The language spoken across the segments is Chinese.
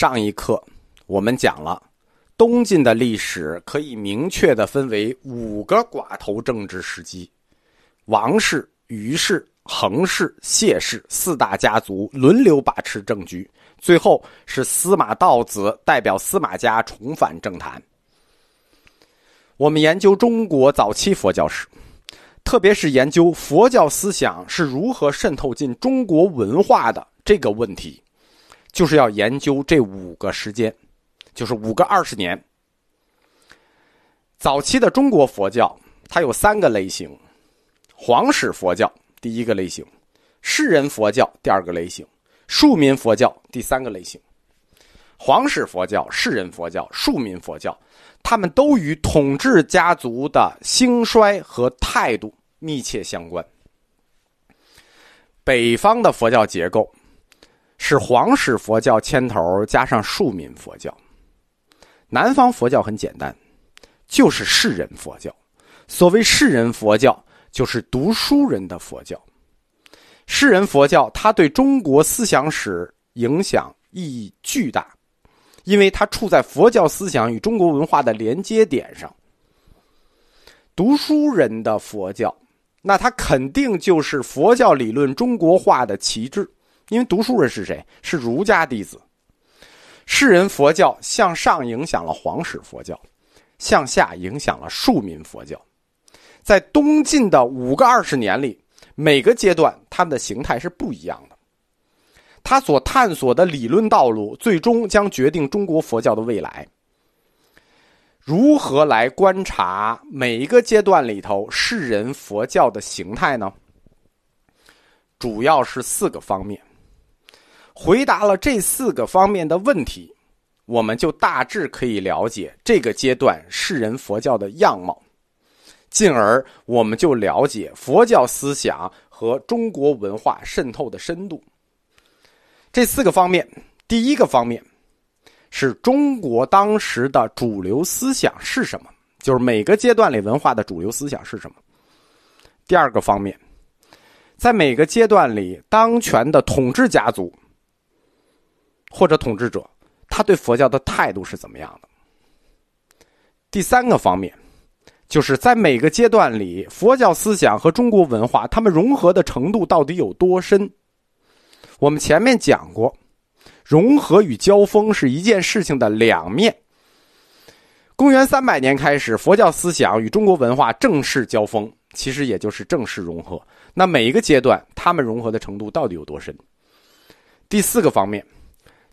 上一课我们讲了东晋的历史，可以明确的分为五个寡头政治时期：王氏、虞氏、恒氏、谢氏四大家族轮流把持政局，最后是司马道子代表司马家重返政坛。我们研究中国早期佛教史，特别是研究佛教思想是如何渗透进中国文化的这个问题。就是要研究这五个时间，就是五个二十年。早期的中国佛教，它有三个类型：皇室佛教第一个类型，士人佛教第二个类型，庶民佛教第三个类型。皇室佛教、士人佛教、庶民佛教，他们都与统治家族的兴衰和态度密切相关。北方的佛教结构。是皇室佛教牵头，加上庶民佛教。南方佛教很简单，就是士人佛教。所谓士人佛教，就是读书人的佛教。士人佛教，它对中国思想史影响意义巨大，因为它处在佛教思想与中国文化的连接点上。读书人的佛教，那它肯定就是佛教理论中国化的旗帜。因为读书人是谁？是儒家弟子。世人佛教向上影响了皇室佛教，向下影响了庶民佛教。在东晋的五个二十年里，每个阶段他们的形态是不一样的。他所探索的理论道路，最终将决定中国佛教的未来。如何来观察每一个阶段里头世人佛教的形态呢？主要是四个方面。回答了这四个方面的问题，我们就大致可以了解这个阶段世人佛教的样貌，进而我们就了解佛教思想和中国文化渗透的深度。这四个方面，第一个方面是中国当时的主流思想是什么，就是每个阶段里文化的主流思想是什么。第二个方面，在每个阶段里当权的统治家族。或者统治者，他对佛教的态度是怎么样的？第三个方面，就是在每个阶段里，佛教思想和中国文化他们融合的程度到底有多深？我们前面讲过，融合与交锋是一件事情的两面。公元三百年开始，佛教思想与中国文化正式交锋，其实也就是正式融合。那每一个阶段，他们融合的程度到底有多深？第四个方面。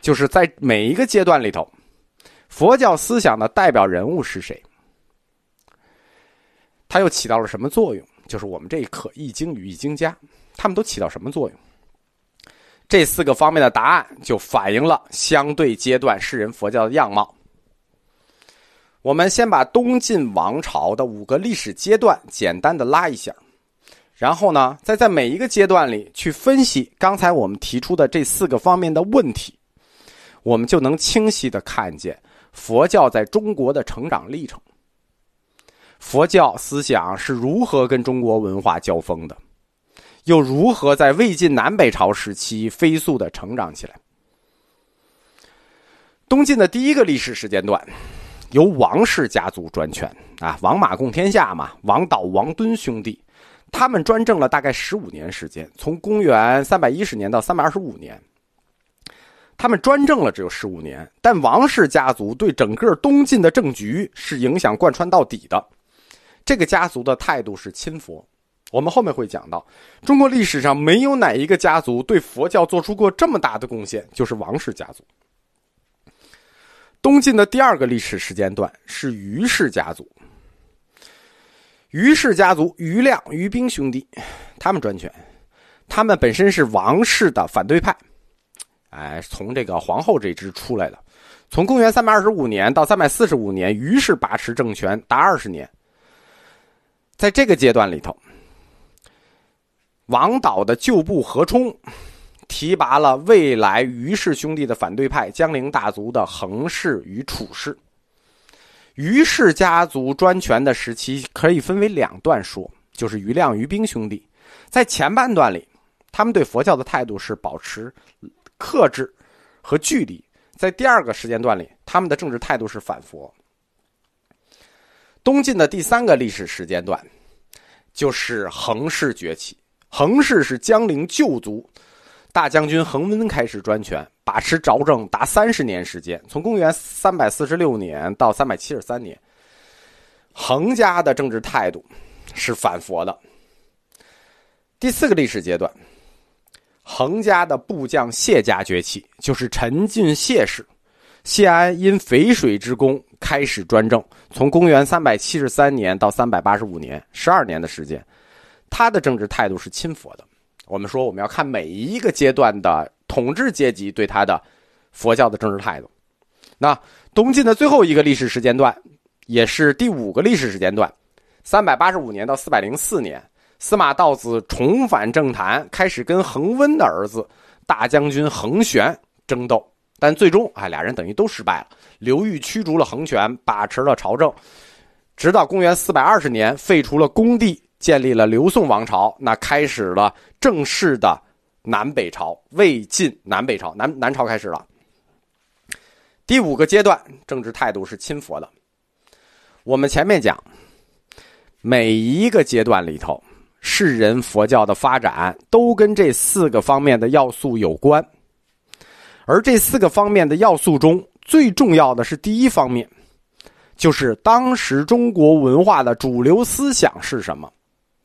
就是在每一个阶段里头，佛教思想的代表人物是谁？他又起到了什么作用？就是我们这一课《易经》与易经家，他们都起到什么作用？这四个方面的答案就反映了相对阶段世人佛教的样貌。我们先把东晋王朝的五个历史阶段简单的拉一下，然后呢，再在每一个阶段里去分析刚才我们提出的这四个方面的问题。我们就能清晰的看见佛教在中国的成长历程。佛教思想是如何跟中国文化交锋的，又如何在魏晋南北朝时期飞速的成长起来？东晋的第一个历史时间段，由王氏家族专权啊，王马共天下嘛，王导、王敦兄弟，他们专政了大概十五年时间，从公元三百一十年到三百二十五年。他们专政了只有十五年，但王氏家族对整个东晋的政局是影响贯穿到底的。这个家族的态度是亲佛。我们后面会讲到，中国历史上没有哪一个家族对佛教做出过这么大的贡献，就是王氏家族。东晋的第二个历史时间段是于氏家族。于氏家族于亮、于冰兄弟，他们专权，他们本身是王氏的反对派。哎，从这个皇后这支出来的，从公元三百二十五年到三百四十五年，于是把持政权达二十年。在这个阶段里头，王导的旧部何冲提拔了未来于氏兄弟的反对派江陵大族的衡氏与楚氏。于氏家族专权的时期可以分为两段说，就是于亮、于冰兄弟。在前半段里，他们对佛教的态度是保持。克制和距离，在第二个时间段里，他们的政治态度是反佛。东晋的第三个历史时间段，就是衡氏崛起。衡氏是江陵旧族，大将军恒温开始专权，把持朝政达三十年时间，从公元三百四十六年到三百七十三年。衡家的政治态度是反佛的。第四个历史阶段，衡家的部将谢家崛起，就是陈俊谢氏。谢安因淝水之功开始专政，从公元三百七十三年到三百八十五年，十二年的时间。他的政治态度是亲佛的。我们说，我们要看每一个阶段的统治阶级对他的佛教的政治态度。那东晋的最后一个历史时间段，也是第五个历史时间段，三百八十五年到四百零四年，司马道子重返政坛，开始跟恒温的儿子大将军恒玄争斗，但最终啊，俩人等于都失败了。刘裕驱逐了恒玄，把持了朝政，直到公元四百二十年，废除了恭帝。建立了刘宋王朝，那开始了正式的南北朝，魏晋南北朝，南南朝开始了。第五个阶段，政治态度是亲佛的。我们前面讲，每一个阶段里头，世人佛教的发展都跟这四个方面的要素有关，而这四个方面的要素中最重要的是第一方面，就是当时中国文化的主流思想是什么。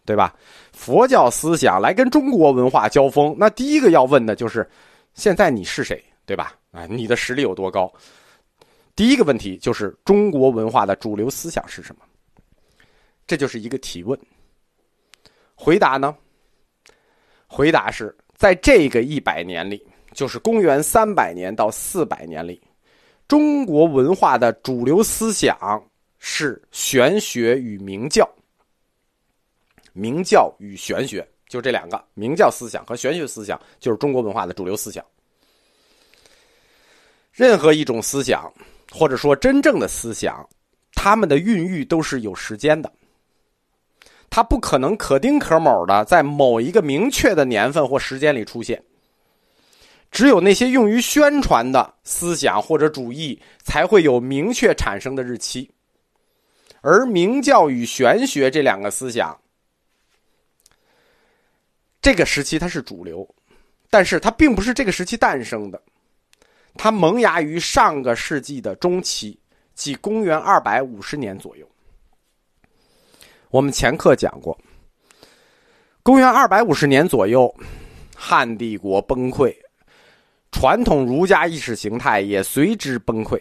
对吧？佛教思想来跟中国文化交锋，那第一个要问的就是：现在你是谁？对吧？啊，你的实力有多高？第一个问题就是中国文化的主流思想是什么？这就是一个提问。回答呢？回答是在这个一百年里，就是公元三百年到四百年里，中国文化的主流思想是玄学与明教。明教与玄学，就这两个，明教思想和玄学思想，就是中国文化的主流思想。任何一种思想，或者说真正的思想，他们的孕育都是有时间的，它不可能可丁可卯的在某一个明确的年份或时间里出现。只有那些用于宣传的思想或者主义，才会有明确产生的日期。而明教与玄学这两个思想。这个时期它是主流，但是它并不是这个时期诞生的，它萌芽于上个世纪的中期，即公元二百五十年左右。我们前课讲过，公元二百五十年左右，汉帝国崩溃，传统儒家意识形态也随之崩溃，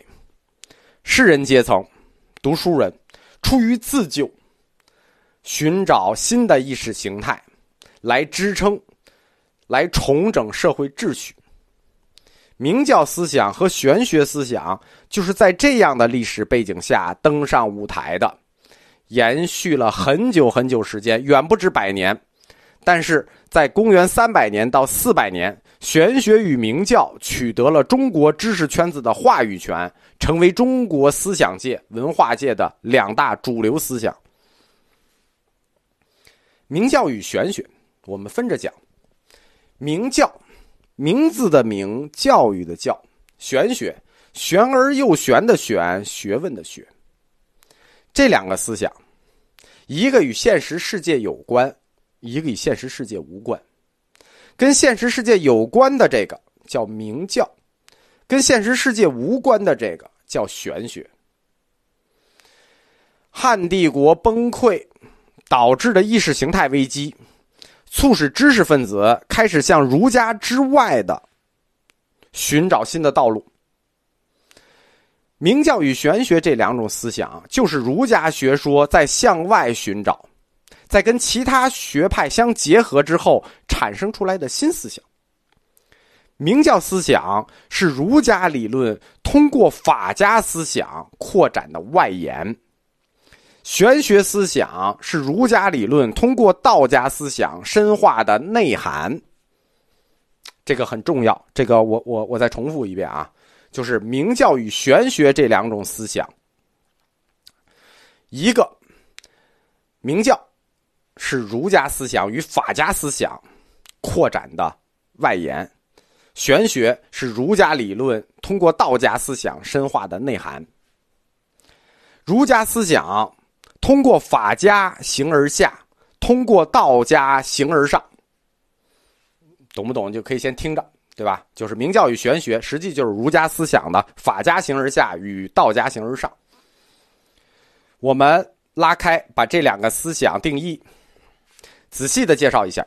士人阶层、读书人出于自救，寻找新的意识形态。来支撑，来重整社会秩序。明教思想和玄学思想就是在这样的历史背景下登上舞台的，延续了很久很久时间，远不止百年。但是在公元三百年到四百年，玄学与明教取得了中国知识圈子的话语权，成为中国思想界、文化界的两大主流思想。明教与玄学。我们分着讲，明教，名字的名，教育的教，玄学，玄而又玄的玄，学问的学。这两个思想，一个与现实世界有关，一个与现实世界无关。跟现实世界有关的这个叫明教，跟现实世界无关的这个叫玄学。汉帝国崩溃导致的意识形态危机。促使知识分子开始向儒家之外的寻找新的道路。明教与玄学这两种思想，就是儒家学说在向外寻找，在跟其他学派相结合之后产生出来的新思想。明教思想是儒家理论通过法家思想扩展的外延。玄学思想是儒家理论通过道家思想深化的内涵，这个很重要。这个我我我再重复一遍啊，就是明教与玄学这两种思想，一个明教是儒家思想与法家思想扩展的外延，玄学是儒家理论通。过道家思想深化的内涵。儒家思想通过法家形而下，通过道家形而上。懂不懂？就可以先听着，对吧？就是明教与玄学，实际就是儒家思想的法家形而下与道家形而上。我们拉开，把这两个思想定义仔细的介绍一下。